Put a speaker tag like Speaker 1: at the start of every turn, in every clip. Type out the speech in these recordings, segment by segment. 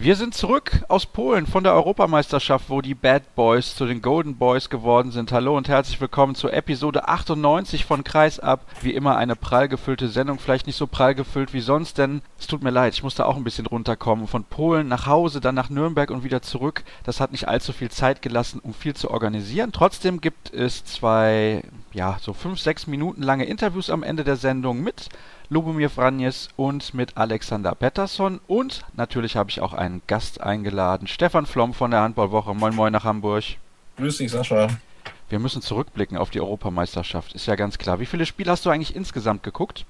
Speaker 1: Wir sind zurück aus Polen von der Europameisterschaft, wo die Bad Boys zu den Golden Boys geworden sind. Hallo und herzlich willkommen zur Episode 98 von Kreis ab. Wie immer eine prall gefüllte Sendung, vielleicht nicht so prall gefüllt wie sonst, denn es tut mir leid, ich musste auch ein bisschen runterkommen. Von Polen nach Hause, dann nach Nürnberg und wieder zurück. Das hat nicht allzu viel Zeit gelassen, um viel zu organisieren. Trotzdem gibt es zwei, ja, so fünf, sechs Minuten lange Interviews am Ende der Sendung mit Lubomir Vranjes und mit Alexander Pettersson. Und natürlich habe ich auch einen Gast eingeladen, Stefan Flom von der Handballwoche. Moin Moin nach Hamburg.
Speaker 2: Grüß dich, Sascha.
Speaker 1: Wir müssen zurückblicken auf die Europameisterschaft, ist ja ganz klar. Wie viele Spiele hast du eigentlich insgesamt geguckt?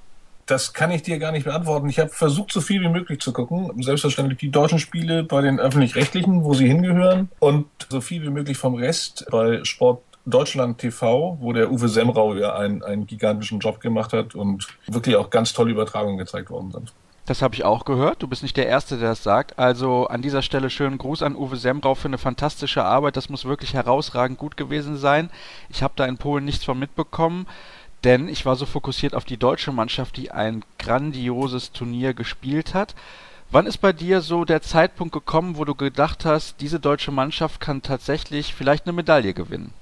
Speaker 2: Das kann ich dir gar nicht beantworten. Ich habe versucht, so viel wie möglich zu gucken. Selbstverständlich die deutschen Spiele bei den öffentlich-rechtlichen, wo sie hingehören. Und so viel wie möglich vom Rest bei Sport Deutschland TV, wo der Uwe Semrau ja einen, einen gigantischen Job gemacht hat und wirklich auch ganz tolle Übertragungen gezeigt worden sind.
Speaker 1: Das habe ich auch gehört. Du bist nicht der Erste, der das sagt. Also an dieser Stelle schönen Gruß an Uwe Semrau für eine fantastische Arbeit. Das muss wirklich herausragend gut gewesen sein. Ich habe da in Polen nichts von mitbekommen, denn ich war so fokussiert auf die deutsche Mannschaft, die ein grandioses Turnier gespielt hat. Wann ist bei dir so der Zeitpunkt gekommen, wo du gedacht hast, diese deutsche Mannschaft kann tatsächlich vielleicht eine Medaille gewinnen?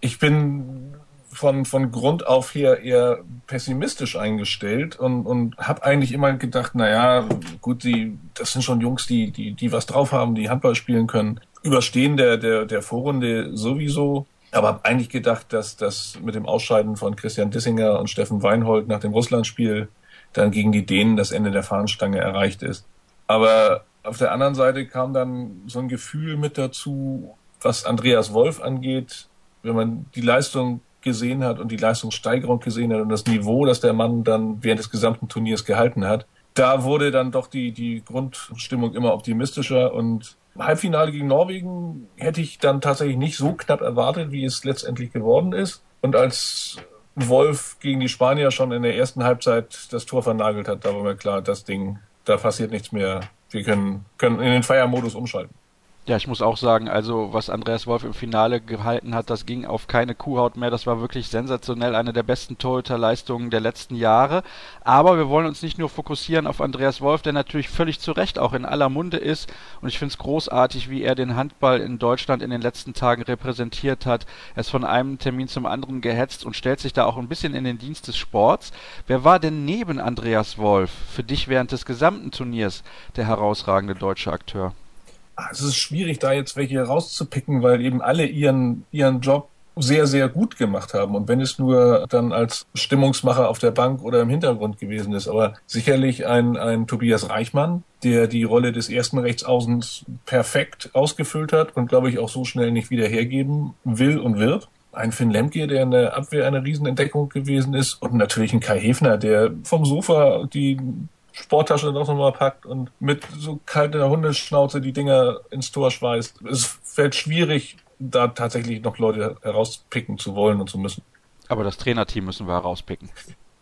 Speaker 2: Ich bin von, von Grund auf her eher pessimistisch eingestellt und, und habe eigentlich immer gedacht, naja, gut, die, das sind schon Jungs, die, die, die was drauf haben, die Handball spielen können. Überstehen der, der, der Vorrunde sowieso. Aber habe eigentlich gedacht, dass das mit dem Ausscheiden von Christian Dissinger und Steffen Weinhold nach dem Russlandspiel dann gegen die Dänen das Ende der Fahnenstange erreicht ist. Aber auf der anderen Seite kam dann so ein Gefühl mit dazu, was Andreas Wolf angeht, wenn man die Leistung gesehen hat und die Leistungssteigerung gesehen hat und das Niveau, das der Mann dann während des gesamten Turniers gehalten hat, da wurde dann doch die, die Grundstimmung immer optimistischer und Halbfinale gegen Norwegen hätte ich dann tatsächlich nicht so knapp erwartet, wie es letztendlich geworden ist. Und als Wolf gegen die Spanier schon in der ersten Halbzeit das Tor vernagelt hat, da war mir klar, das Ding, da passiert nichts mehr. Wir können, können in den Feiermodus umschalten.
Speaker 1: Ja, ich muss auch sagen, also was Andreas Wolf im Finale gehalten hat, das ging auf keine Kuhhaut mehr. Das war wirklich sensationell, eine der besten Torhüterleistungen der letzten Jahre. Aber wir wollen uns nicht nur fokussieren auf Andreas Wolf, der natürlich völlig zu Recht auch in aller Munde ist. Und ich finde es großartig, wie er den Handball in Deutschland in den letzten Tagen repräsentiert hat. Er ist von einem Termin zum anderen gehetzt und stellt sich da auch ein bisschen in den Dienst des Sports. Wer war denn neben Andreas Wolf für dich während des gesamten Turniers der herausragende deutsche Akteur?
Speaker 2: Ah, es ist schwierig, da jetzt welche rauszupicken, weil eben alle ihren, ihren Job sehr, sehr gut gemacht haben. Und wenn es nur dann als Stimmungsmacher auf der Bank oder im Hintergrund gewesen ist. Aber sicherlich ein, ein Tobias Reichmann, der die Rolle des ersten Rechtsaußens perfekt ausgefüllt hat und glaube ich auch so schnell nicht wieder hergeben will und wird. Ein Finn Lemke, der in der Abwehr eine Riesenentdeckung gewesen ist. Und natürlich ein Kai Hefner, der vom Sofa die Sporttasche auch nochmal packt und mit so kalter Hundeschnauze die Dinger ins Tor schweißt. Es fällt schwierig, da tatsächlich noch Leute herauspicken zu wollen und zu müssen.
Speaker 1: Aber das Trainerteam müssen wir herauspicken.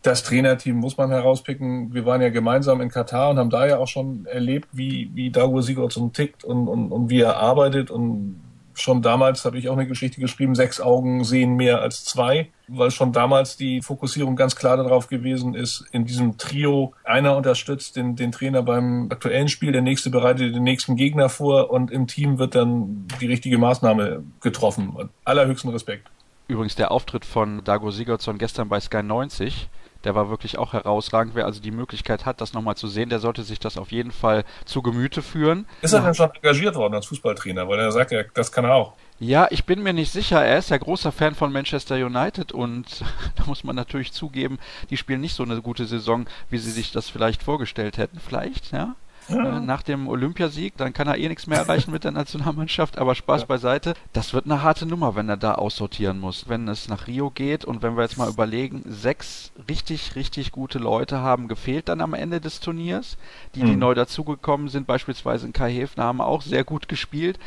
Speaker 2: Das Trainerteam muss man herauspicken. Wir waren ja gemeinsam in Katar und haben da ja auch schon erlebt, wie, wie Dago Sigurdsson tickt und, und, und wie er arbeitet und schon damals habe ich auch eine Geschichte geschrieben, sechs Augen sehen mehr als zwei, weil schon damals die Fokussierung ganz klar darauf gewesen ist, in diesem Trio, einer unterstützt den, den Trainer beim aktuellen Spiel, der nächste bereitet den nächsten Gegner vor und im Team wird dann die richtige Maßnahme getroffen. Allerhöchsten Respekt.
Speaker 1: Übrigens der Auftritt von Dago Sigurdsson gestern bei Sky 90 der war wirklich auch herausragend. Wer also die Möglichkeit hat, das nochmal zu sehen, der sollte sich das auf jeden Fall zu Gemüte führen.
Speaker 2: Ist er denn schon engagiert worden als Fußballtrainer? Weil er sagt ja, das kann er auch.
Speaker 1: Ja, ich bin mir nicht sicher. Er ist ja großer Fan von Manchester United und da muss man natürlich zugeben, die spielen nicht so eine gute Saison, wie sie sich das vielleicht vorgestellt hätten. Vielleicht, ja. Ja. Äh, nach dem Olympiasieg, dann kann er eh nichts mehr erreichen mit der Nationalmannschaft, aber Spaß ja. beiseite. Das wird eine harte Nummer, wenn er da aussortieren muss. Wenn es nach Rio geht und wenn wir jetzt mal überlegen, sechs richtig, richtig gute Leute haben gefehlt dann am Ende des Turniers. Die, die mhm. neu dazugekommen sind, beispielsweise in Kai Hefner, haben auch sehr gut gespielt.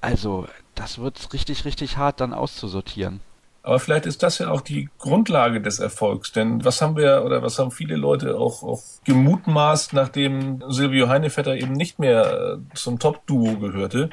Speaker 1: Also, das wird richtig, richtig hart dann auszusortieren.
Speaker 2: Aber vielleicht ist das ja auch die Grundlage des Erfolgs. Denn was haben wir oder was haben viele Leute auch, auch gemutmaßt, nachdem Silvio Heinevetter eben nicht mehr äh, zum Top-Duo gehörte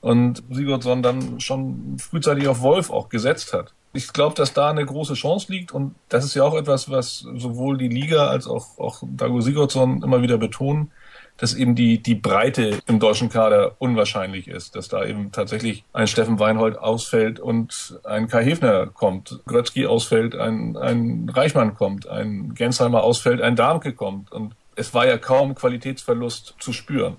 Speaker 2: und Sigurdsson dann schon frühzeitig auf Wolf auch gesetzt hat. Ich glaube, dass da eine große Chance liegt und das ist ja auch etwas, was sowohl die Liga als auch, auch Dago Sigurdsson immer wieder betonen dass eben die, die Breite im deutschen Kader unwahrscheinlich ist, dass da eben tatsächlich ein Steffen Weinhold ausfällt und ein Kai Hefner kommt, Grötzky ausfällt, ein, ein Reichmann kommt, ein Gensheimer ausfällt, ein Darmke kommt und es war ja kaum Qualitätsverlust zu spüren.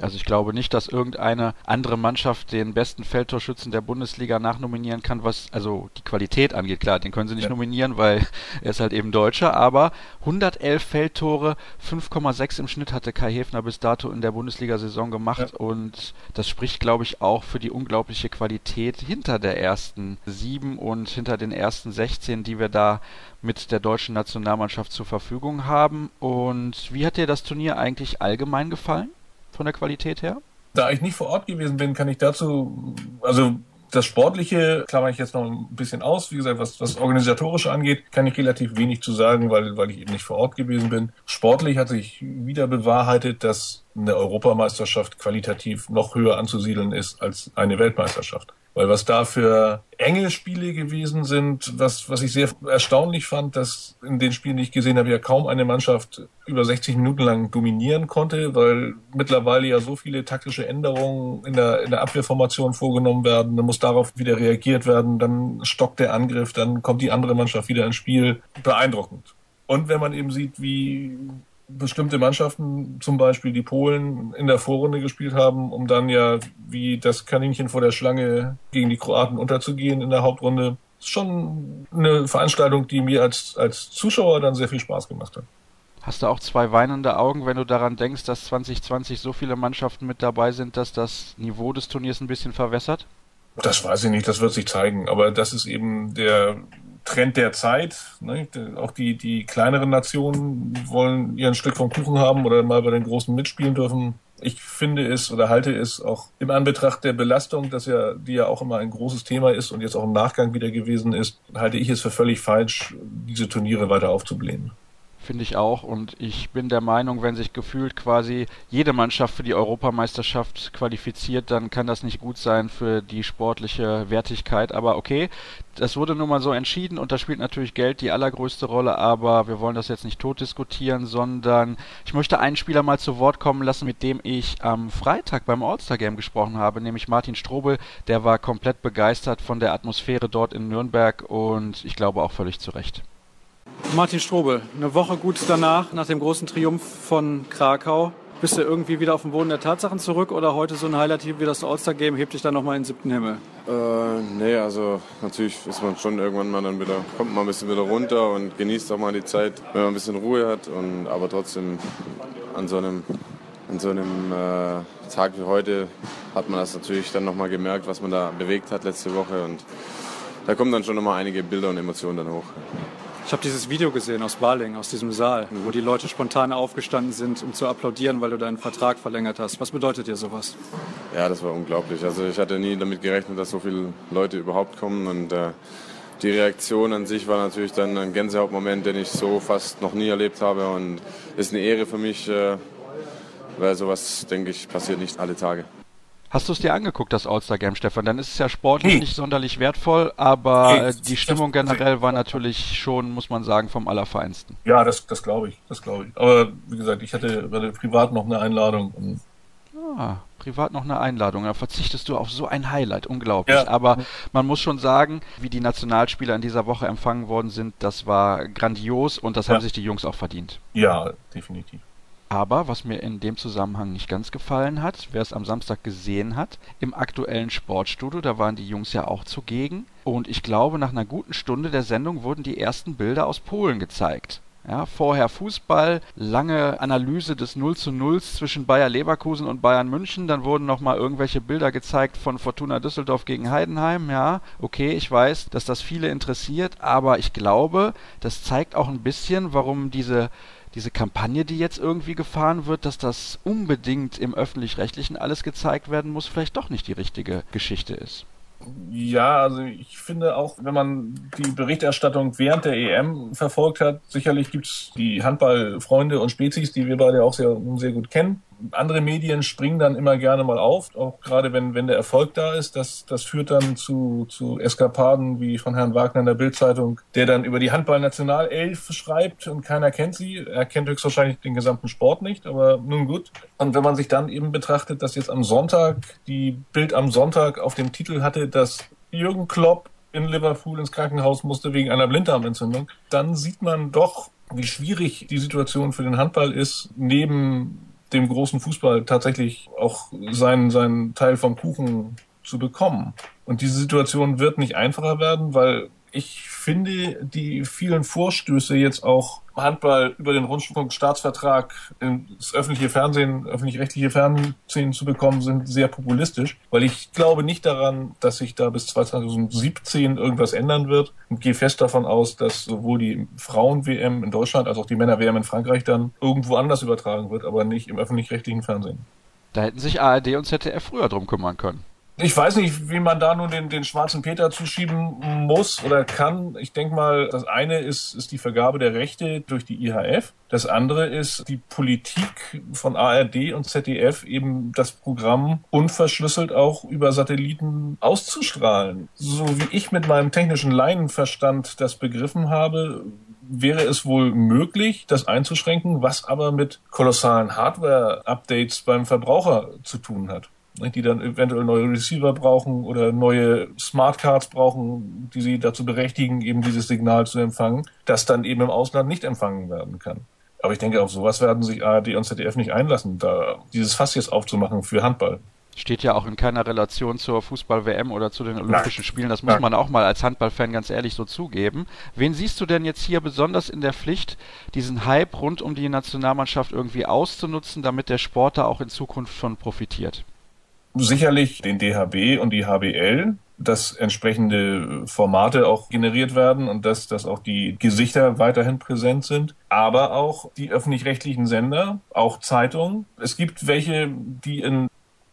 Speaker 1: Also ich glaube nicht, dass irgendeine andere Mannschaft den besten Feldtorschützen der Bundesliga nachnominieren kann, was also die Qualität angeht. Klar, den können sie nicht ja. nominieren, weil er ist halt eben Deutscher, aber 111 Feldtore, 5,6 im Schnitt hatte Kai Hefner bis dato in der Bundesliga-Saison gemacht ja. und das spricht, glaube ich, auch für die unglaubliche Qualität hinter der ersten sieben und hinter den ersten 16, die wir da mit der deutschen Nationalmannschaft zur Verfügung haben. Und wie hat dir das Turnier eigentlich allgemein gefallen? Von der Qualität her?
Speaker 2: Da ich nicht vor Ort gewesen bin, kann ich dazu, also das Sportliche klammer ich jetzt noch ein bisschen aus. Wie gesagt, was das Organisatorische angeht, kann ich relativ wenig zu sagen, weil, weil ich eben nicht vor Ort gewesen bin. Sportlich hat sich wieder bewahrheitet, dass eine Europameisterschaft qualitativ noch höher anzusiedeln ist als eine Weltmeisterschaft. Weil was da für enge Spiele gewesen sind, was, was ich sehr erstaunlich fand, dass in den Spielen, die ich gesehen habe, ja kaum eine Mannschaft über 60 Minuten lang dominieren konnte, weil mittlerweile ja so viele taktische Änderungen in der, in der Abwehrformation vorgenommen werden. Dann muss darauf wieder reagiert werden, dann stockt der Angriff, dann kommt die andere Mannschaft wieder ins Spiel. Beeindruckend. Und wenn man eben sieht, wie bestimmte Mannschaften, zum Beispiel die Polen, in der Vorrunde gespielt haben, um dann ja wie das Kaninchen vor der Schlange gegen die Kroaten unterzugehen in der Hauptrunde. Ist schon eine Veranstaltung, die mir als, als Zuschauer dann sehr viel Spaß gemacht hat.
Speaker 1: Hast du auch zwei weinende Augen, wenn du daran denkst, dass 2020 so viele Mannschaften mit dabei sind, dass das Niveau des Turniers ein bisschen verwässert?
Speaker 2: Das weiß ich nicht, das wird sich zeigen. Aber das ist eben der Trend der Zeit. Ne? Auch die, die kleineren Nationen wollen ihren Stück vom Kuchen haben oder mal bei den Großen mitspielen dürfen. Ich finde es oder halte es auch im Anbetracht der Belastung, dass ja, die ja auch immer ein großes Thema ist und jetzt auch im Nachgang wieder gewesen ist, halte ich es für völlig falsch, diese Turniere weiter aufzublähen
Speaker 1: finde ich auch. Und ich bin der Meinung, wenn sich gefühlt quasi jede Mannschaft für die Europameisterschaft qualifiziert, dann kann das nicht gut sein für die sportliche Wertigkeit. Aber okay, das wurde nun mal so entschieden und da spielt natürlich Geld die allergrößte Rolle, aber wir wollen das jetzt nicht tot diskutieren, sondern ich möchte einen Spieler mal zu Wort kommen lassen, mit dem ich am Freitag beim All-Star-Game gesprochen habe, nämlich Martin Strobel. Der war komplett begeistert von der Atmosphäre dort in Nürnberg und ich glaube auch völlig zu Recht.
Speaker 3: Martin Strobel, eine Woche gut danach, nach dem großen Triumph von Krakau, bist du irgendwie wieder auf den Boden der Tatsachen zurück oder heute so ein Highlight wie das All-Star-Game hebt dich dann nochmal in den siebten Himmel?
Speaker 4: Äh, nee, also natürlich ist man schon irgendwann mal dann wieder, kommt man ein bisschen wieder runter und genießt auch mal die Zeit, wenn man ein bisschen Ruhe hat. Und, aber trotzdem an so einem, an so einem äh, Tag wie heute hat man das natürlich dann nochmal gemerkt, was man da bewegt hat letzte Woche. Und da kommen dann schon nochmal einige Bilder und Emotionen dann hoch.
Speaker 3: Ich habe dieses Video gesehen aus Baling, aus diesem Saal, wo die Leute spontan aufgestanden sind, um zu applaudieren, weil du deinen Vertrag verlängert hast. Was bedeutet dir sowas?
Speaker 4: Ja, das war unglaublich. Also ich hatte nie damit gerechnet, dass so viele Leute überhaupt kommen und äh, die Reaktion an sich war natürlich dann ein Gänsehautmoment, den ich so fast noch nie erlebt habe und ist eine Ehre für mich, äh, weil sowas, denke ich, passiert nicht alle Tage.
Speaker 1: Hast du es dir angeguckt, das All-Star-Game, Stefan? Dann ist es ja sportlich hm. nicht sonderlich wertvoll, aber hey, die Stimmung generell war natürlich schon, muss man sagen, vom Allerfeinsten.
Speaker 2: Ja, das, das glaube ich, das glaube ich. Aber wie gesagt, ich hatte privat noch eine Einladung.
Speaker 1: Ah, privat noch eine Einladung. Da verzichtest du auf so ein Highlight, unglaublich. Ja. Aber man muss schon sagen, wie die Nationalspieler in dieser Woche empfangen worden sind, das war grandios und das ja. haben sich die Jungs auch verdient.
Speaker 2: Ja, definitiv.
Speaker 1: Aber was mir in dem Zusammenhang nicht ganz gefallen hat, wer es am Samstag gesehen hat, im aktuellen Sportstudio, da waren die Jungs ja auch zugegen. Und ich glaube, nach einer guten Stunde der Sendung wurden die ersten Bilder aus Polen gezeigt. Ja, vorher Fußball, lange Analyse des 0 zu 0 zwischen Bayer Leverkusen und Bayern München, dann wurden nochmal irgendwelche Bilder gezeigt von Fortuna Düsseldorf gegen Heidenheim. Ja, okay, ich weiß, dass das viele interessiert, aber ich glaube, das zeigt auch ein bisschen, warum diese diese Kampagne, die jetzt irgendwie gefahren wird, dass das unbedingt im öffentlich-rechtlichen alles gezeigt werden muss, vielleicht doch nicht die richtige Geschichte ist.
Speaker 2: Ja, also ich finde auch, wenn man die Berichterstattung während der EM verfolgt hat, sicherlich gibt es die Handballfreunde und Spezies, die wir beide auch sehr, sehr gut kennen, andere Medien springen dann immer gerne mal auf, auch gerade wenn, wenn der Erfolg da ist. Das, das führt dann zu, zu Eskapaden wie von Herrn Wagner in der Bildzeitung, der dann über die Handball-Nationalelf schreibt und keiner kennt sie. Er kennt höchstwahrscheinlich den gesamten Sport nicht, aber nun gut. Und wenn man sich dann eben betrachtet, dass jetzt am Sonntag die Bild am Sonntag auf dem Titel hatte, dass Jürgen Klopp in Liverpool ins Krankenhaus musste wegen einer Blinddarmentzündung, dann sieht man doch, wie schwierig die Situation für den Handball ist, neben dem großen Fußball tatsächlich auch seinen, seinen Teil vom Kuchen zu bekommen. Und diese Situation wird nicht einfacher werden, weil ich finde die vielen Vorstöße jetzt auch Handball über den Rundfunkstaatsvertrag ins öffentliche Fernsehen, öffentlich-rechtliche Fernsehen zu bekommen, sind sehr populistisch, weil ich glaube nicht daran, dass sich da bis 2017 irgendwas ändern wird und gehe fest davon aus, dass sowohl die Frauen-WM in Deutschland als auch die Männer-WM in Frankreich dann irgendwo anders übertragen wird, aber nicht im öffentlich-rechtlichen Fernsehen.
Speaker 1: Da hätten sich ARD und ZDF früher drum kümmern können.
Speaker 2: Ich weiß nicht, wie man da nun den, den schwarzen Peter zuschieben muss oder kann. Ich denke mal, das eine ist, ist die Vergabe der Rechte durch die IHF. Das andere ist die Politik von ARD und ZDF, eben das Programm unverschlüsselt auch über Satelliten auszustrahlen. So wie ich mit meinem technischen Laienverstand das begriffen habe, wäre es wohl möglich, das einzuschränken, was aber mit kolossalen Hardware-Updates beim Verbraucher zu tun hat die dann eventuell neue Receiver brauchen oder neue Smartcards brauchen, die sie dazu berechtigen, eben dieses Signal zu empfangen, das dann eben im Ausland nicht empfangen werden kann. Aber ich denke, auf sowas werden sich ARD und ZDF nicht einlassen, da dieses Fass jetzt aufzumachen für Handball.
Speaker 1: Steht ja auch in keiner Relation zur Fußball-WM oder zu den Olympischen Nein. Spielen. Das muss Nein. man auch mal als Handballfan ganz ehrlich so zugeben. Wen siehst du denn jetzt hier besonders in der Pflicht, diesen Hype rund um die Nationalmannschaft irgendwie auszunutzen, damit der Sport da auch in Zukunft von profitiert?
Speaker 2: Sicherlich den DHB und die HBL, dass entsprechende Formate auch generiert werden und dass, dass auch die Gesichter weiterhin präsent sind, aber auch die öffentlich-rechtlichen Sender, auch Zeitungen. Es gibt welche, die in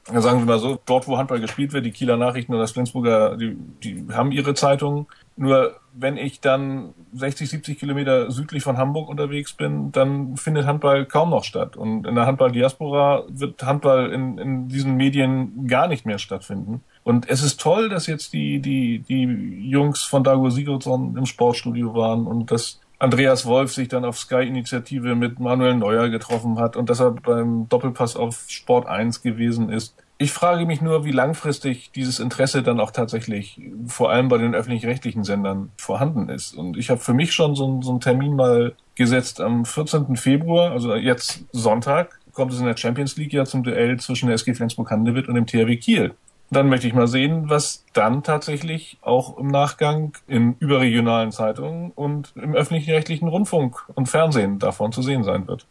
Speaker 2: sagen wir mal so, dort wo Handball gespielt wird, die Kieler Nachrichten oder das Flensburger, die, die haben ihre Zeitungen. Nur wenn ich dann 60, 70 Kilometer südlich von Hamburg unterwegs bin, dann findet Handball kaum noch statt. Und in der Handball-Diaspora wird Handball in, in diesen Medien gar nicht mehr stattfinden. Und es ist toll, dass jetzt die, die, die Jungs von Dago Sigurdsson im Sportstudio waren und dass Andreas Wolf sich dann auf Sky-Initiative mit Manuel Neuer getroffen hat und dass er beim Doppelpass auf Sport 1 gewesen ist. Ich frage mich nur, wie langfristig dieses Interesse dann auch tatsächlich vor allem bei den öffentlich-rechtlichen Sendern vorhanden ist. Und ich habe für mich schon so, so einen Termin mal gesetzt am 14. Februar, also jetzt Sonntag, kommt es in der Champions League ja zum Duell zwischen der SG Flensburg-Handewitt und dem THW Kiel. Dann möchte ich mal sehen, was dann tatsächlich auch im Nachgang in überregionalen Zeitungen und im öffentlich-rechtlichen Rundfunk und Fernsehen davon zu sehen sein wird.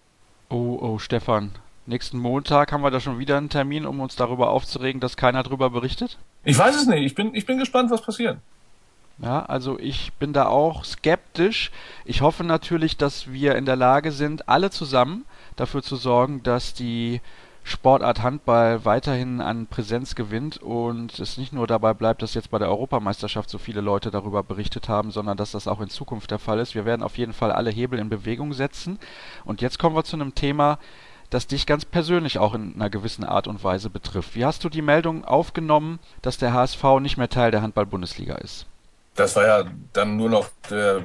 Speaker 1: Oh, oh, Stefan. Nächsten Montag haben wir da schon wieder einen Termin, um uns darüber aufzuregen, dass keiner darüber berichtet?
Speaker 2: Ich weiß es nicht. Ich bin, ich bin gespannt, was passiert.
Speaker 1: Ja, also ich bin da auch skeptisch. Ich hoffe natürlich, dass wir in der Lage sind, alle zusammen dafür zu sorgen, dass die Sportart Handball weiterhin an Präsenz gewinnt und es nicht nur dabei bleibt, dass jetzt bei der Europameisterschaft so viele Leute darüber berichtet haben, sondern dass das auch in Zukunft der Fall ist. Wir werden auf jeden Fall alle Hebel in Bewegung setzen. Und jetzt kommen wir zu einem Thema, das dich ganz persönlich auch in einer gewissen Art und Weise betrifft. Wie hast du die Meldung aufgenommen, dass der HSV nicht mehr Teil der Handball-Bundesliga ist?
Speaker 2: Das war ja dann nur noch der,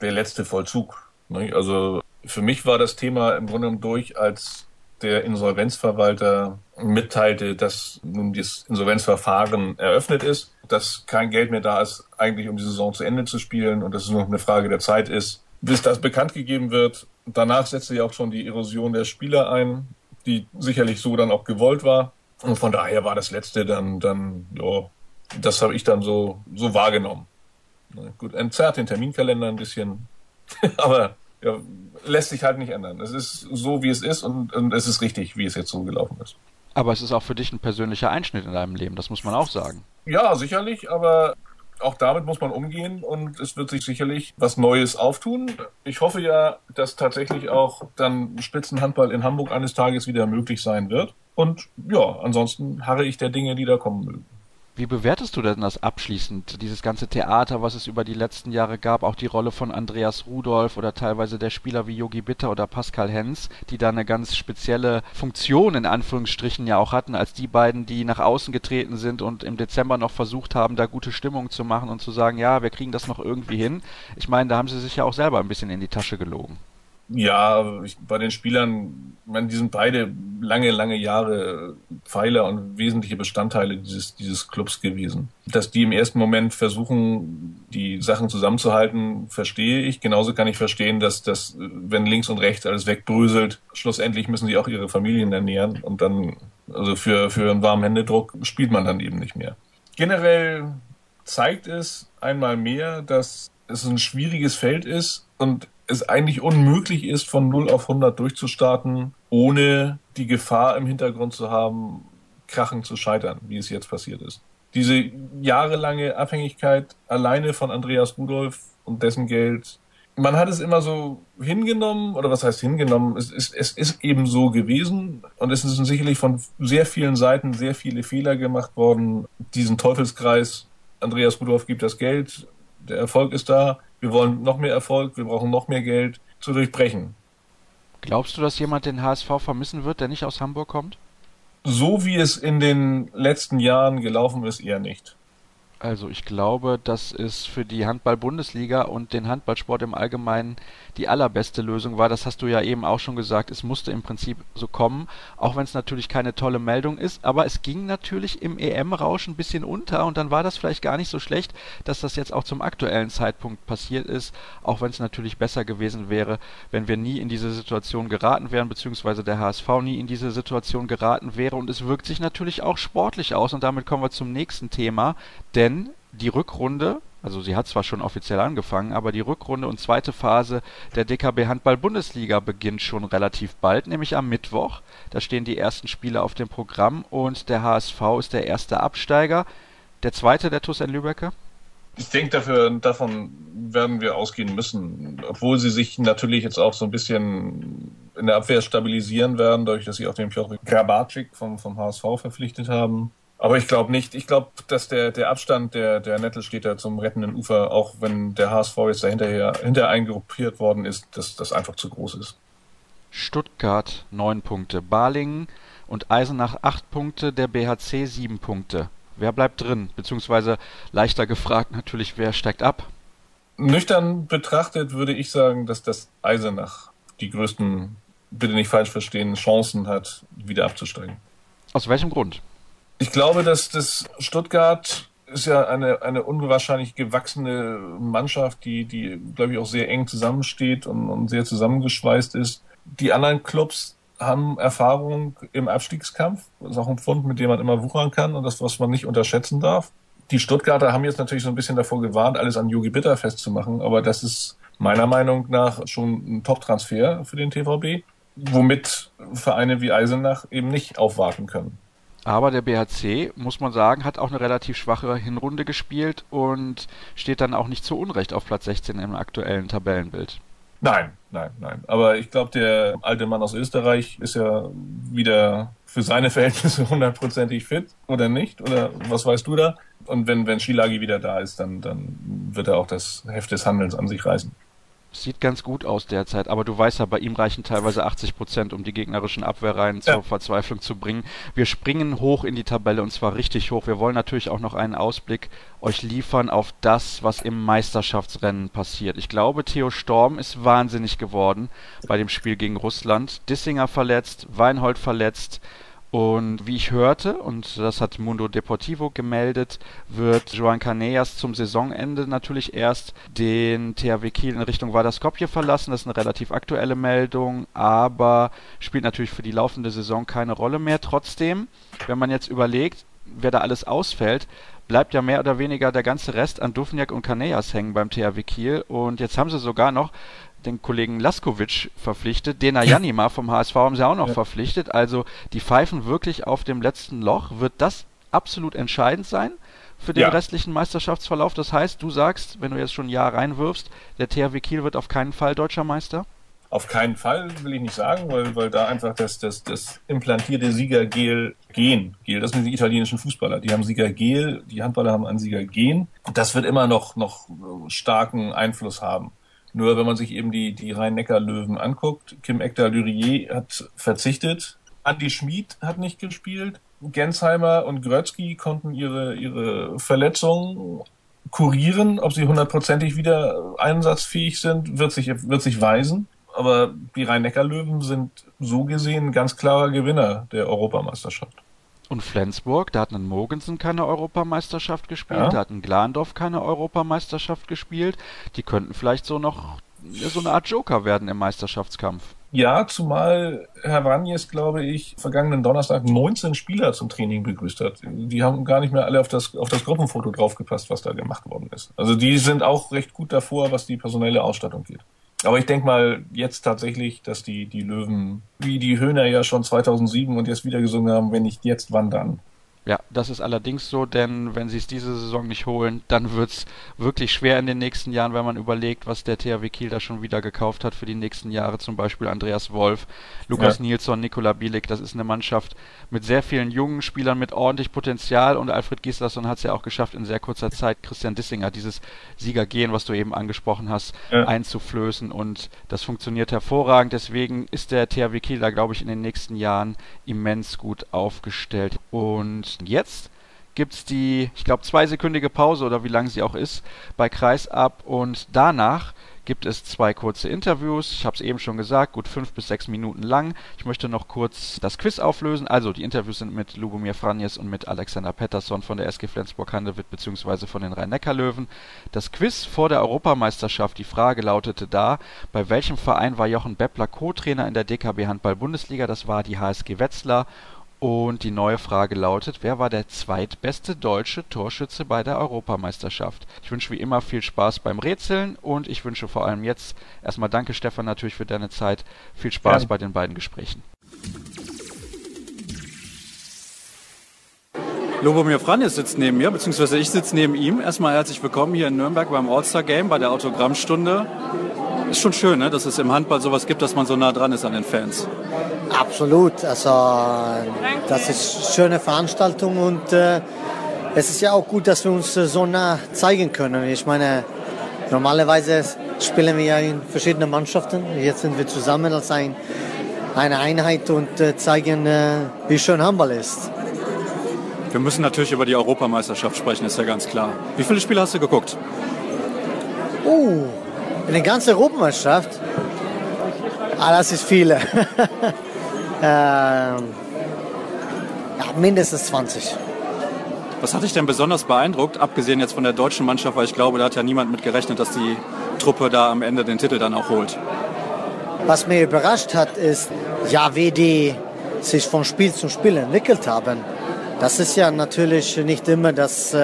Speaker 2: der letzte Vollzug. Ne? Also für mich war das Thema im Grunde genommen durch, als der Insolvenzverwalter mitteilte, dass nun das Insolvenzverfahren eröffnet ist, dass kein Geld mehr da ist, eigentlich um die Saison zu Ende zu spielen und dass es nur eine Frage der Zeit ist, bis das bekannt gegeben wird. Danach setzte ja auch schon die Erosion der Spieler ein, die sicherlich so dann auch gewollt war. Und von daher war das letzte dann, dann, ja, das habe ich dann so, so wahrgenommen. Gut, entzerrt den Terminkalender ein bisschen, aber ja, lässt sich halt nicht ändern. Es ist so, wie es ist und, und es ist richtig, wie es jetzt so gelaufen ist.
Speaker 1: Aber es ist auch für dich ein persönlicher Einschnitt in deinem Leben, das muss man auch sagen.
Speaker 2: Ja, sicherlich, aber auch damit muss man umgehen und es wird sich sicherlich was Neues auftun. Ich hoffe ja, dass tatsächlich auch dann Spitzenhandball in Hamburg eines Tages wieder möglich sein wird. Und ja, ansonsten harre ich der Dinge, die da kommen mögen.
Speaker 1: Wie bewertest du denn das abschließend, dieses ganze Theater, was es über die letzten Jahre gab, auch die Rolle von Andreas Rudolph oder teilweise der Spieler wie Yogi Bitter oder Pascal Hens, die da eine ganz spezielle Funktion in Anführungsstrichen ja auch hatten, als die beiden, die nach außen getreten sind und im Dezember noch versucht haben, da gute Stimmung zu machen und zu sagen, ja, wir kriegen das noch irgendwie hin. Ich meine, da haben sie sich ja auch selber ein bisschen in die Tasche gelogen.
Speaker 2: Ja, ich, bei den Spielern, ich meine, die sind beide lange, lange Jahre Pfeiler und wesentliche Bestandteile dieses, dieses Clubs gewesen. Dass die im ersten Moment versuchen, die Sachen zusammenzuhalten, verstehe ich. Genauso kann ich verstehen, dass, dass wenn links und rechts alles wegbröselt, schlussendlich müssen sie auch ihre Familien ernähren und dann, also für, für einen warmen Händedruck spielt man dann eben nicht mehr. Generell zeigt es einmal mehr, dass es ein schwieriges Feld ist und es eigentlich unmöglich ist, von 0 auf 100 durchzustarten, ohne die Gefahr im Hintergrund zu haben, krachen zu scheitern, wie es jetzt passiert ist. Diese jahrelange Abhängigkeit alleine von Andreas Rudolph und dessen Geld, man hat es immer so hingenommen, oder was heißt hingenommen, es ist, es ist eben so gewesen und es sind sicherlich von sehr vielen Seiten sehr viele Fehler gemacht worden, diesen Teufelskreis, Andreas Rudolph gibt das Geld, der Erfolg ist da, wir wollen noch mehr Erfolg, wir brauchen noch mehr Geld, zu durchbrechen.
Speaker 1: Glaubst du, dass jemand den HSV vermissen wird, der nicht aus Hamburg kommt?
Speaker 2: So wie es in den letzten Jahren gelaufen ist, eher nicht.
Speaker 1: Also ich glaube, dass es für die Handball-Bundesliga und den Handballsport im Allgemeinen die allerbeste Lösung war. Das hast du ja eben auch schon gesagt. Es musste im Prinzip so kommen, auch wenn es natürlich keine tolle Meldung ist. Aber es ging natürlich im EM-Rausch ein bisschen unter und dann war das vielleicht gar nicht so schlecht, dass das jetzt auch zum aktuellen Zeitpunkt passiert ist. Auch wenn es natürlich besser gewesen wäre, wenn wir nie in diese Situation geraten wären, beziehungsweise der HSV nie in diese Situation geraten wäre. Und es wirkt sich natürlich auch sportlich aus. Und damit kommen wir zum nächsten Thema. Denn denn die Rückrunde, also sie hat zwar schon offiziell angefangen, aber die Rückrunde und zweite Phase der DKB Handball Bundesliga beginnt schon relativ bald, nämlich am Mittwoch. Da stehen die ersten Spiele auf dem Programm und der HSV ist der erste Absteiger. Der zweite der TuS Lübecke?
Speaker 2: Ich denke, dafür, davon werden wir ausgehen müssen, obwohl sie sich natürlich jetzt auch so ein bisschen in der Abwehr stabilisieren werden, dadurch, dass sie auch den Piotr Grabarczyk vom, vom HSV verpflichtet haben. Aber ich glaube nicht. Ich glaube, dass der, der Abstand der, der Nettelstädter zum rettenden Ufer, auch wenn der HSV jetzt dahinterher hinter eingruppiert worden ist, dass das einfach zu groß ist.
Speaker 1: Stuttgart neun Punkte, Balingen und Eisenach acht Punkte, der BHC sieben Punkte. Wer bleibt drin? Beziehungsweise leichter gefragt natürlich, wer steigt ab?
Speaker 2: Nüchtern betrachtet würde ich sagen, dass das Eisenach die größten, bitte nicht falsch verstehen, Chancen hat, wieder abzusteigen.
Speaker 1: Aus welchem Grund?
Speaker 2: Ich glaube, dass das Stuttgart ist ja eine, eine unwahrscheinlich gewachsene Mannschaft, die, die, glaube ich, auch sehr eng zusammensteht und, und sehr zusammengeschweißt ist. Die anderen Clubs haben Erfahrung im Abstiegskampf. Das ist auch ein Pfund, mit dem man immer wuchern kann und das, was man nicht unterschätzen darf. Die Stuttgarter haben jetzt natürlich so ein bisschen davor gewarnt, alles an Yogi Bitter festzumachen, aber das ist meiner Meinung nach schon ein Top-Transfer für den TVB, womit Vereine wie Eisenach eben nicht aufwarten können.
Speaker 1: Aber der BHC, muss man sagen, hat auch eine relativ schwache Hinrunde gespielt und steht dann auch nicht zu Unrecht auf Platz 16 im aktuellen Tabellenbild.
Speaker 2: Nein, nein, nein. Aber ich glaube, der alte Mann aus Österreich ist ja wieder für seine Verhältnisse hundertprozentig fit oder nicht? Oder was weißt du da? Und wenn, wenn Schilagi wieder da ist, dann, dann wird er auch das Heft des Handelns an sich reißen.
Speaker 1: Sieht ganz gut aus derzeit, aber du weißt ja, bei ihm reichen teilweise 80 Prozent, um die gegnerischen Abwehrreihen zur Verzweiflung zu bringen. Wir springen hoch in die Tabelle und zwar richtig hoch. Wir wollen natürlich auch noch einen Ausblick euch liefern auf das, was im Meisterschaftsrennen passiert. Ich glaube, Theo Storm ist wahnsinnig geworden bei dem Spiel gegen Russland. Dissinger verletzt, Weinhold verletzt. Und wie ich hörte, und das hat Mundo Deportivo gemeldet, wird Joan Canellas zum Saisonende natürlich erst den THW Kiel in Richtung Vardar Skopje verlassen. Das ist eine relativ aktuelle Meldung, aber spielt natürlich für die laufende Saison keine Rolle mehr. Trotzdem, wenn man jetzt überlegt, wer da alles ausfällt, bleibt ja mehr oder weniger der ganze Rest an Dufniak und Canellas hängen beim THW Kiel. Und jetzt haben sie sogar noch den Kollegen Laskovic verpflichtet. Dena Janima vom HSV haben sie auch noch ja. verpflichtet. Also die pfeifen wirklich auf dem letzten Loch. Wird das absolut entscheidend sein für den ja. restlichen Meisterschaftsverlauf? Das heißt, du sagst, wenn du jetzt schon ein Jahr reinwirfst, der THW Kiel wird auf keinen Fall deutscher Meister?
Speaker 2: Auf keinen Fall will ich nicht sagen, weil, weil da einfach das, das, das implantierte Siegergel Gen, Gel, das sind die italienischen Fußballer, die haben Siegergel, die Handballer haben ein Siegergen. Das wird immer noch, noch starken Einfluss haben. Nur wenn man sich eben die, die Rhein-Neckar-Löwen anguckt, Kim Ekdal-Lurier hat verzichtet, Andy Schmid hat nicht gespielt, Gensheimer und Grötzky konnten ihre, ihre Verletzungen kurieren. Ob sie hundertprozentig wieder einsatzfähig sind, wird sich, wird sich weisen. Aber die Rhein-Neckar-Löwen sind so gesehen ganz klarer Gewinner der Europameisterschaft.
Speaker 1: Und Flensburg, da hat ein Mogensen keine Europameisterschaft gespielt, ja. da hat ein Glandorf keine Europameisterschaft gespielt. Die könnten vielleicht so noch so eine Art Joker werden im Meisterschaftskampf.
Speaker 2: Ja, zumal Herr Vanjes, glaube ich, vergangenen Donnerstag 19 Spieler zum Training begrüßt hat. Die haben gar nicht mehr alle auf das, auf das Gruppenfoto draufgepasst, was da gemacht worden ist. Also die sind auch recht gut davor, was die personelle Ausstattung geht. Aber ich denke mal jetzt tatsächlich, dass die, die Löwen, wie die Höhner ja schon 2007 und jetzt wieder gesungen haben, wenn nicht jetzt, wann dann?
Speaker 1: Ja, das ist allerdings so, denn wenn sie es diese Saison nicht holen, dann wird es wirklich schwer in den nächsten Jahren, wenn man überlegt, was der THW Kiel da schon wieder gekauft hat für die nächsten Jahre, zum Beispiel Andreas Wolf, Lukas ja. Nilsson, Nikola Bielik, das ist eine Mannschaft mit sehr vielen jungen Spielern mit ordentlich Potenzial. Und Alfred Gislason hat es ja auch geschafft, in sehr kurzer Zeit Christian Dissinger, dieses Siegergehen, was du eben angesprochen hast, ja. einzuflößen. Und das funktioniert hervorragend, deswegen ist der THW Kiel da, glaube ich, in den nächsten Jahren immens gut aufgestellt. Und jetzt gibt es die, ich glaube, zweisekündige Pause oder wie lang sie auch ist, bei Kreisab und danach gibt es zwei kurze Interviews. Ich habe es eben schon gesagt, gut fünf bis sechs Minuten lang. Ich möchte noch kurz das Quiz auflösen. Also die Interviews sind mit Lubomir Franjes und mit Alexander Pettersson von der SG Flensburg-Handewitt bzw. von den Rhein-Neckar-Löwen. Das Quiz vor der Europameisterschaft, die Frage lautete da, bei welchem Verein war Jochen Beppler Co-Trainer in der DKB Handball-Bundesliga? Das war die HSG Wetzlar und die neue Frage lautet, wer war der zweitbeste deutsche Torschütze bei der Europameisterschaft? Ich wünsche wie immer viel Spaß beim Rätseln und ich wünsche vor allem jetzt erstmal danke Stefan natürlich für deine Zeit. Viel Spaß ja. bei den beiden Gesprächen.
Speaker 3: Lobomir Franjes sitzt neben mir, beziehungsweise ich sitze neben ihm. Erstmal herzlich willkommen hier in Nürnberg beim All-Star Game bei der Autogrammstunde. Ist schon schön, ne, dass es im Handball sowas gibt, dass man so nah dran ist an den Fans.
Speaker 5: Absolut. Also das ist eine schöne Veranstaltung und äh, es ist ja auch gut, dass wir uns äh, so nah zeigen können. Ich meine, normalerweise spielen wir ja in verschiedenen Mannschaften. Jetzt sind wir zusammen als ein, eine Einheit und äh, zeigen, äh, wie schön Handball ist.
Speaker 3: Wir müssen natürlich über die Europameisterschaft sprechen, ist ja ganz klar. Wie viele Spiele hast du geguckt?
Speaker 5: Oh, in der ganzen Europameisterschaft? Ah, das ist viele. Ähm, ja, mindestens 20.
Speaker 3: Was hat dich denn besonders beeindruckt, abgesehen jetzt von der deutschen Mannschaft, weil ich glaube, da hat ja niemand mit gerechnet, dass die Truppe da am Ende den Titel dann auch holt.
Speaker 5: Was mir überrascht hat, ist, ja, wie die sich von Spiel zu Spiel entwickelt haben. Das ist ja natürlich nicht immer, dass, äh,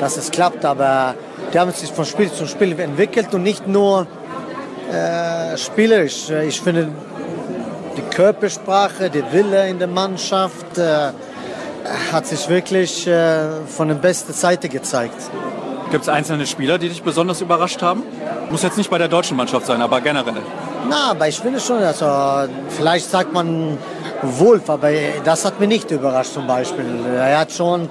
Speaker 5: dass es klappt, aber die haben sich von Spiel zu Spiel entwickelt und nicht nur äh, spielerisch. Ich finde, die Körpersprache, der Wille in der Mannschaft äh, hat sich wirklich äh, von der besten Seite gezeigt.
Speaker 3: Gibt es einzelne Spieler, die dich besonders überrascht haben? Muss jetzt nicht bei der deutschen Mannschaft sein, aber generell.
Speaker 5: Na, aber ich finde schon, also vielleicht sagt man Wolf, aber das hat mich nicht überrascht zum Beispiel. Er hat schon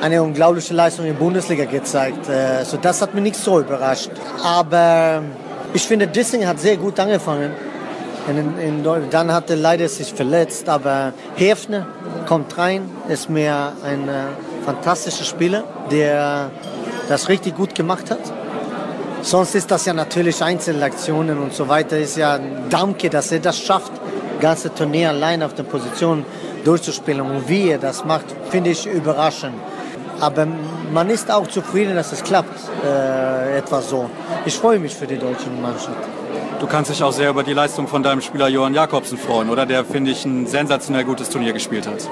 Speaker 5: eine unglaubliche Leistung in der Bundesliga gezeigt. Also das hat mich nicht so überrascht. Aber ich finde, Dissing hat sehr gut angefangen. In, in, dann hat er leider sich verletzt, aber Hefner kommt rein, ist mir ein äh, fantastischer Spieler, der das richtig gut gemacht hat. Sonst ist das ja natürlich Einzelaktionen und so weiter. Ist ja Danke, dass er das schafft, ganze Turnier allein auf der Position durchzuspielen. Und wie er das macht, finde ich überraschend. Aber man ist auch zufrieden, dass es klappt, äh, etwa so. Ich freue mich für die deutsche Mannschaft.
Speaker 3: Du kannst dich auch sehr über die Leistung von deinem Spieler Johann Jakobsen freuen, oder? Der, finde ich, ein sensationell gutes Turnier gespielt hat.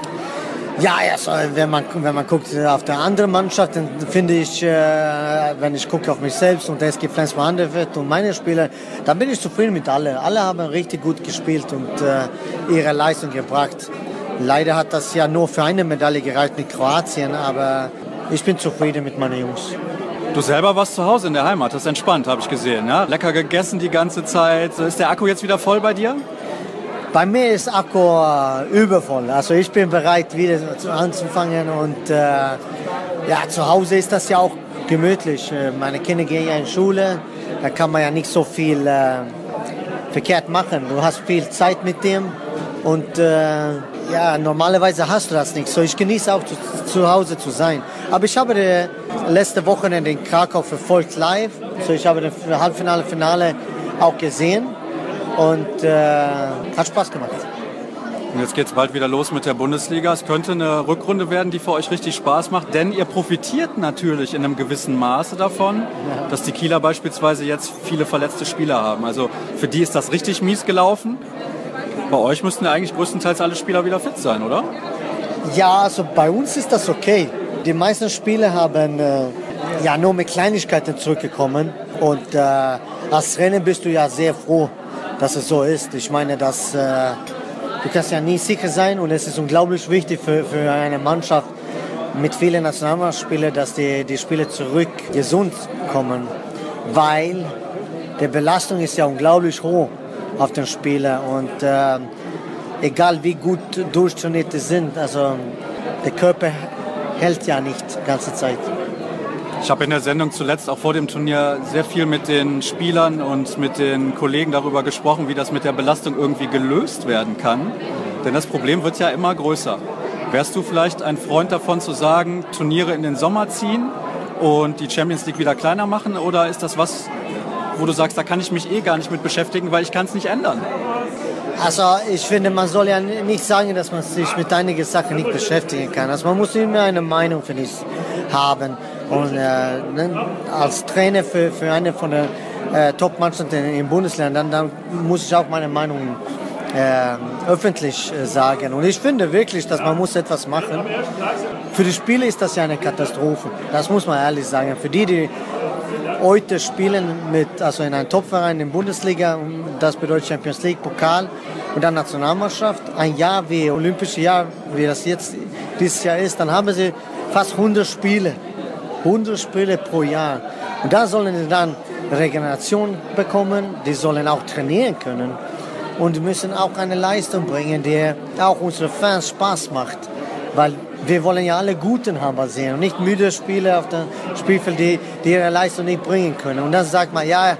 Speaker 5: Ja, also, wenn, man, wenn man guckt auf der anderen Mannschaft, dann finde ich, äh, wenn ich gucke auf mich selbst und SG Flensburg Handewitt und meine Spieler, dann bin ich zufrieden mit allen. Alle haben richtig gut gespielt und äh, ihre Leistung gebracht. Leider hat das ja nur für eine Medaille gereicht mit Kroatien, aber ich bin zufrieden mit meinen Jungs.
Speaker 3: Du selber warst zu Hause in der Heimat, das ist entspannt, habe ich gesehen. Ja? Lecker gegessen die ganze Zeit. Ist der Akku jetzt wieder voll bei dir?
Speaker 5: Bei mir ist Akku äh, übervoll. Also ich bin bereit, wieder anzufangen. Und äh, ja, zu Hause ist das ja auch gemütlich. Äh, meine Kinder gehen ja in Schule. Da kann man ja nicht so viel äh, verkehrt machen. Du hast viel Zeit mit dem. Und äh, ja, normalerweise hast du das nicht. So, ich genieße auch zu, zu Hause zu sein. Aber ich habe die letzte Wochenende in Krakau verfolgt live. So, ich habe das Halbfinale, Finale auch gesehen und äh, hat Spaß gemacht.
Speaker 3: Und jetzt geht es bald wieder los mit der Bundesliga. Es könnte eine Rückrunde werden, die für euch richtig Spaß macht, denn ihr profitiert natürlich in einem gewissen Maße davon, dass die Kieler beispielsweise jetzt viele verletzte Spieler haben. Also für die ist das richtig mies gelaufen. Bei euch müssten ja eigentlich größtenteils alle Spieler wieder fit sein, oder?
Speaker 5: Ja, also bei uns ist das okay. Die meisten Spieler haben äh, ja nur mit Kleinigkeiten zurückgekommen und äh, als Trainer bist du ja sehr froh, dass es so ist. Ich meine, dass äh, du kannst ja nie sicher sein und es ist unglaublich wichtig für, für eine Mannschaft mit vielen Nationalmannschaftsspielern, dass die, die Spieler zurück gesund kommen, weil die Belastung ist ja unglaublich hoch auf den Spieler und äh, egal wie gut durchtrainiert sie sind, also der Körper hält ja nicht die ganze Zeit.
Speaker 3: Ich habe in der Sendung zuletzt auch vor dem Turnier sehr viel mit den Spielern und mit den Kollegen darüber gesprochen, wie das mit der Belastung irgendwie gelöst werden kann. Denn das Problem wird ja immer größer. Wärst du vielleicht ein Freund davon zu sagen, Turniere in den Sommer ziehen und die Champions League wieder kleiner machen? Oder ist das was, wo du sagst, da kann ich mich eh gar nicht mit beschäftigen, weil ich kann es nicht ändern?
Speaker 5: Also ich finde, man soll ja nicht sagen, dass man sich mit einigen Sachen nicht beschäftigen kann. Also man muss immer eine Meinung, finde ich, haben. Und äh, ne, als Trainer für, für eine von den äh, Top-Mannschaften in Bundesländern, dann, dann muss ich auch meine Meinung äh, öffentlich äh, sagen. Und ich finde wirklich, dass man muss etwas machen. Für die Spiele ist das ja eine Katastrophe. Das muss man ehrlich sagen. Für die, die heute spielen mit, also in einem Topverein in der Bundesliga, das bedeutet Champions League, Pokal und dann Nationalmannschaft, ein Jahr wie Olympische Jahr, wie das jetzt dieses Jahr ist, dann haben sie fast 100 Spiele. 100 Spiele pro Jahr. Und da sollen sie dann Regeneration bekommen, die sollen auch trainieren können und müssen auch eine Leistung bringen, die auch unsere Fans Spaß macht. Weil wir wollen ja alle guten Hammer sehen und nicht müde Spieler auf dem Spielfeld, die, die ihre Leistung nicht bringen können. Und dann sagt man, ja,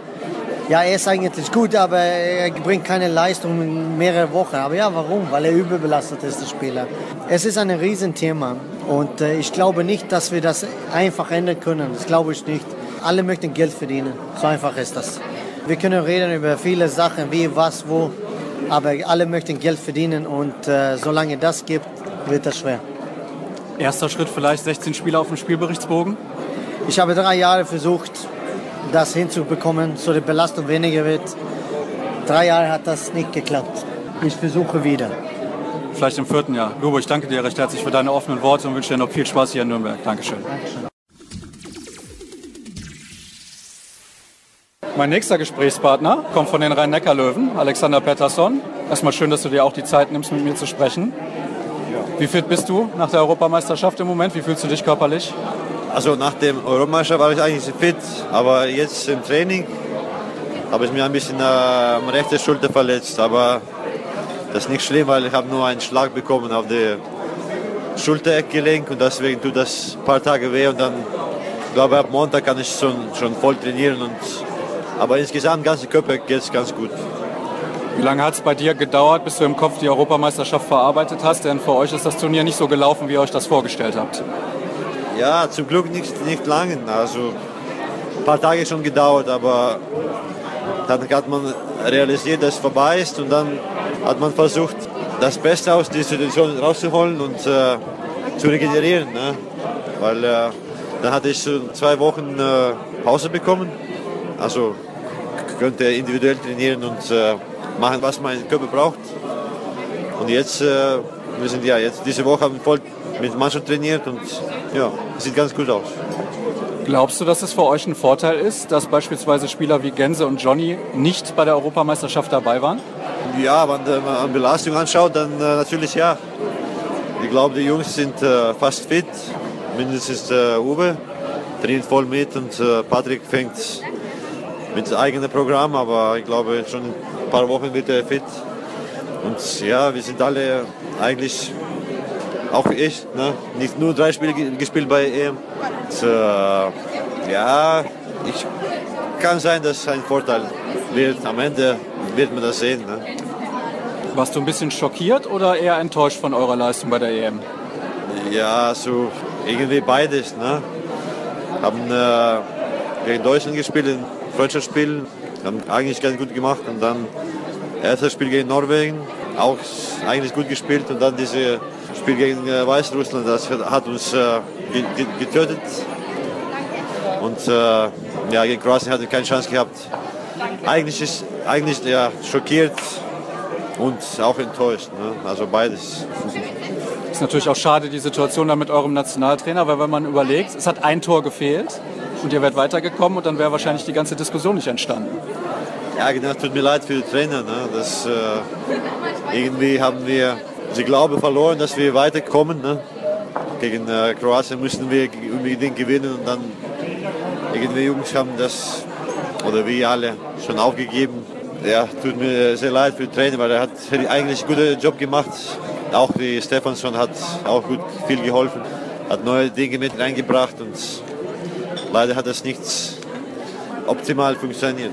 Speaker 5: ja, er ist eigentlich gut, aber er bringt keine Leistung in mehrere Wochen. Aber ja, warum? Weil er überbelastet ist, der Spieler. Es ist ein Riesenthema und äh, ich glaube nicht, dass wir das einfach ändern können. Das glaube ich nicht. Alle möchten Geld verdienen. So einfach ist das. Wir können reden über viele Sachen, wie, was, wo, aber alle möchten Geld verdienen und äh, solange das gibt, wird das schwer.
Speaker 3: Erster Schritt vielleicht 16 Spieler auf dem Spielberichtsbogen?
Speaker 5: Ich habe drei Jahre versucht, das hinzubekommen, so die Belastung weniger wird. Drei Jahre hat das nicht geklappt. Ich versuche wieder.
Speaker 3: Vielleicht im vierten Jahr. Lubo, ich danke dir recht herzlich für deine offenen Worte und wünsche dir noch viel Spaß hier in Nürnberg. Dankeschön.
Speaker 5: Dankeschön.
Speaker 3: Mein nächster Gesprächspartner kommt von den Rhein-Neckar-Löwen, Alexander Pettersson. Erstmal schön, dass du dir auch die Zeit nimmst, mit mir zu sprechen. Wie fit bist du nach der Europameisterschaft im Moment? Wie fühlst du dich körperlich?
Speaker 6: Also nach dem Europameister war ich eigentlich fit, aber jetzt im Training habe ich mir ein bisschen äh, am rechten Schulter verletzt. Aber das ist nicht schlimm, weil ich habe nur einen Schlag bekommen auf der Schultereckgelenk und deswegen tut das ein paar Tage weh und dann glaube ich ab Montag kann ich schon, schon voll trainieren. Und, aber insgesamt ganze Körper geht es ganz gut.
Speaker 3: Wie lange hat es bei dir gedauert, bis du im Kopf die Europameisterschaft verarbeitet hast? Denn für euch ist das Turnier nicht so gelaufen, wie ihr euch das vorgestellt habt.
Speaker 6: Ja, zum Glück nicht, nicht lange. Also ein paar Tage schon gedauert, aber dann hat man realisiert, dass es vorbei ist und dann hat man versucht, das Beste aus dieser Situation rauszuholen und äh, zu regenerieren. Ne? Weil äh, dann hatte ich zwei Wochen äh, Pause bekommen. Also könnte individuell trainieren und äh, machen, was mein Körper braucht. Und jetzt, äh, wir sind ja jetzt diese Woche haben wir voll mit Mannschaft trainiert und ja, sieht ganz gut aus.
Speaker 3: Glaubst du, dass es für euch ein Vorteil ist, dass beispielsweise Spieler wie Gänse und Johnny nicht bei der Europameisterschaft dabei waren?
Speaker 6: Ja, wenn man Belastung anschaut, dann äh, natürlich ja. Ich glaube, die Jungs sind äh, fast fit, mindestens Uwe. trainiert voll mit und Patrick fängt mit eigenem Programm, aber ich glaube schon ein paar Wochen wird er fit. Und ja, wir sind alle eigentlich, auch ich, ne? nicht nur drei Spiele gespielt bei EM. Und, äh, ja, ich kann sein, dass es ein Vorteil wird. Am Ende wird man das sehen. Ne?
Speaker 3: Warst du ein bisschen schockiert oder eher enttäuscht von eurer Leistung bei der EM?
Speaker 6: Ja, so irgendwie beides. Ne? Haben äh, gegen Deutschland gespielt, in Freundschaftsspielen, haben eigentlich ganz gut gemacht und dann erstes Spiel gegen Norwegen, auch eigentlich gut gespielt und dann dieses Spiel gegen äh, Weißrussland, das hat uns äh, getötet. Und äh, ja, gegen Kroatien hatte ich keine Chance gehabt. Eigentlich ist eigentlich ja, schockiert und auch enttäuscht. Ne? Also beides.
Speaker 3: Ist natürlich auch schade die Situation da mit eurem Nationaltrainer, weil wenn man überlegt, es hat ein Tor gefehlt und ihr wärt weitergekommen und dann wäre wahrscheinlich die ganze Diskussion nicht entstanden.
Speaker 6: Ja, genau, tut mir leid für die Trainer. Ne? Das, äh, irgendwie haben wir sie Glaube verloren, dass wir weiterkommen. Ne? Gegen äh, Kroatien mussten wir unbedingt gewinnen und dann irgendwie Jungs haben das, oder wir alle, schon aufgegeben. Ja, tut mir sehr leid für den Trainer, weil er hat eigentlich einen guten Job gemacht. Auch die Stefansson hat auch gut viel geholfen, hat neue Dinge mit reingebracht und leider hat das nicht optimal funktioniert.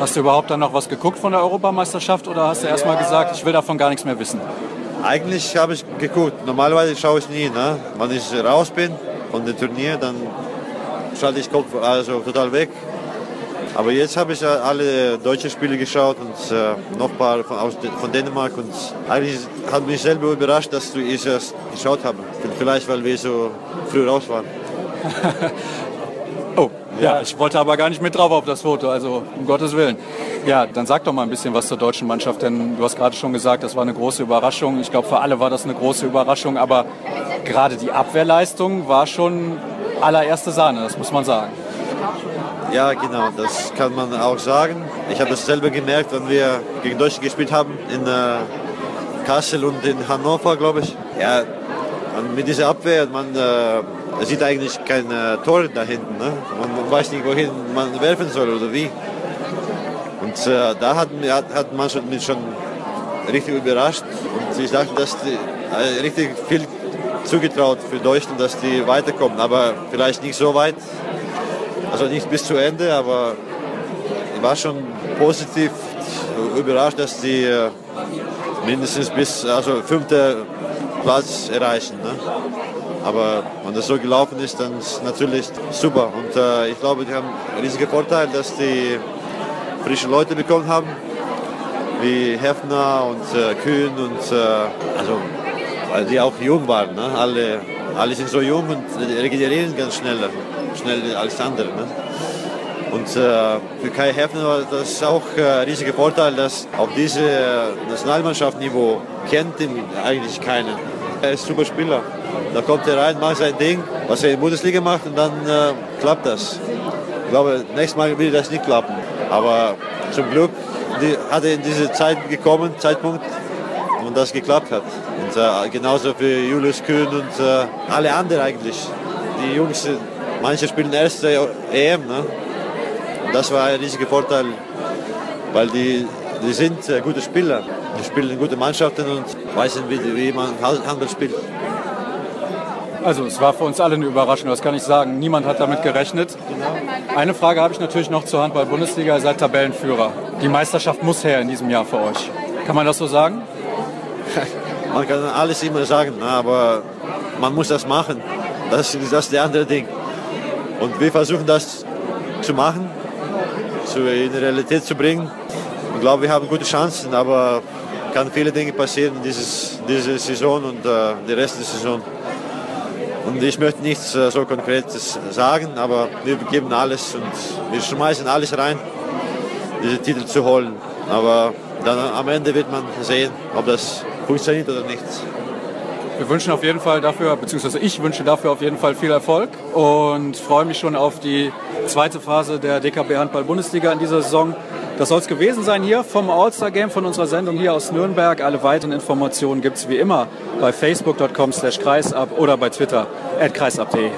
Speaker 3: Hast du überhaupt dann noch was geguckt von der Europameisterschaft oder hast du erstmal gesagt, ich will davon gar nichts mehr wissen?
Speaker 6: Eigentlich habe ich geguckt. Normalerweise schaue ich nie. Ne? Wenn ich raus bin von dem Turnier, dann schalte ich Kopf also total weg. Aber jetzt habe ich alle deutschen Spiele geschaut und äh, noch ein paar von, aus, von Dänemark. Und eigentlich hat mich selber überrascht, dass ich es geschaut habe. Vielleicht, weil wir so früh raus waren.
Speaker 3: ja. ich wollte aber gar nicht mit drauf auf das Foto, also um Gottes Willen. Ja, dann sag doch mal ein bisschen was zur deutschen Mannschaft, denn du hast gerade schon gesagt, das war eine große Überraschung. Ich glaube, für alle war das eine große Überraschung, aber gerade die Abwehrleistung war schon allererste Sahne, das muss man sagen.
Speaker 6: Ja, genau, das kann man auch sagen. Ich habe es selber gemerkt, wenn wir gegen Deutschland gespielt haben in äh, Kassel und in Hannover, glaube ich. Ja, mit dieser Abwehr, man äh, sieht eigentlich kein äh, Tor da hinten. Ne? Man, man, weiß nicht, wohin man werfen soll oder wie. Und äh, da hat, hat, hat man schon, mich schon richtig überrascht. Und ich dachte, dass die, äh, richtig viel zugetraut für Deutschland, dass die weiterkommen, aber vielleicht nicht so weit. Also nicht bis zu Ende, aber ich war schon positiv überrascht, dass die äh, mindestens bis also fünfte Platz erreichen. Ne? Aber wenn das so gelaufen ist, dann ist natürlich super. Und äh, ich glaube, die haben einen riesigen Vorteil, dass die frische Leute bekommen haben, wie Hefner und äh, Kühn und äh, also weil die auch jung waren. Ne? Alle, alle sind so jung und regenerieren ganz schneller, schneller als andere. Ne? Und äh, für Kai Hefner war das auch äh, ein riesiger Vorteil, dass auf diesem Nationalmannschaftsniveau kennt ihn eigentlich keiner. Er ist ein super Spieler. Da kommt er rein, macht sein Ding, was er in der Bundesliga macht und dann äh, klappt das. Ich glaube, nächstes Mal wird das nicht klappen. Aber zum Glück hat er in diese Zeit gekommen, Zeitpunkt, und das geklappt hat. Und äh, genauso für Julius Kühn und äh, alle anderen eigentlich. Die Jungs, manche spielen erste EM. Ne? Das war ein riesiger Vorteil, weil die, die sind gute Spieler. Die spielen gute Mannschaften und wissen, wie, wie man Handball spielt.
Speaker 3: Also es war für uns alle eine Überraschung, das kann ich sagen. Niemand hat damit gerechnet. Eine Frage habe ich natürlich noch zur Handball-Bundesliga. Ihr seid Tabellenführer. Die Meisterschaft muss her in diesem Jahr für euch. Kann man das so sagen?
Speaker 6: man kann alles immer sagen, aber man muss das machen. Das, ist das der andere Ding. Und wir versuchen das zu machen, zu, in die Realität zu bringen. Ich glaube, wir haben gute Chancen, aber kann viele Dinge passieren in dieses, diese Saison und äh, die Rest der Saison. Und ich möchte nichts äh, so Konkretes sagen, aber wir geben alles und wir schmeißen alles rein, diese Titel zu holen. Aber dann am Ende wird man sehen, ob das funktioniert oder nicht.
Speaker 3: Wir wünschen auf jeden Fall dafür, beziehungsweise ich wünsche dafür auf jeden Fall viel Erfolg und freue mich schon auf die zweite Phase der DKB Handball Bundesliga in dieser Saison. Das soll es gewesen sein hier vom All-Star Game von unserer Sendung hier aus Nürnberg. Alle weiteren Informationen gibt es wie immer bei facebook.com slash kreisab oder bei Twitter at kreisab.de.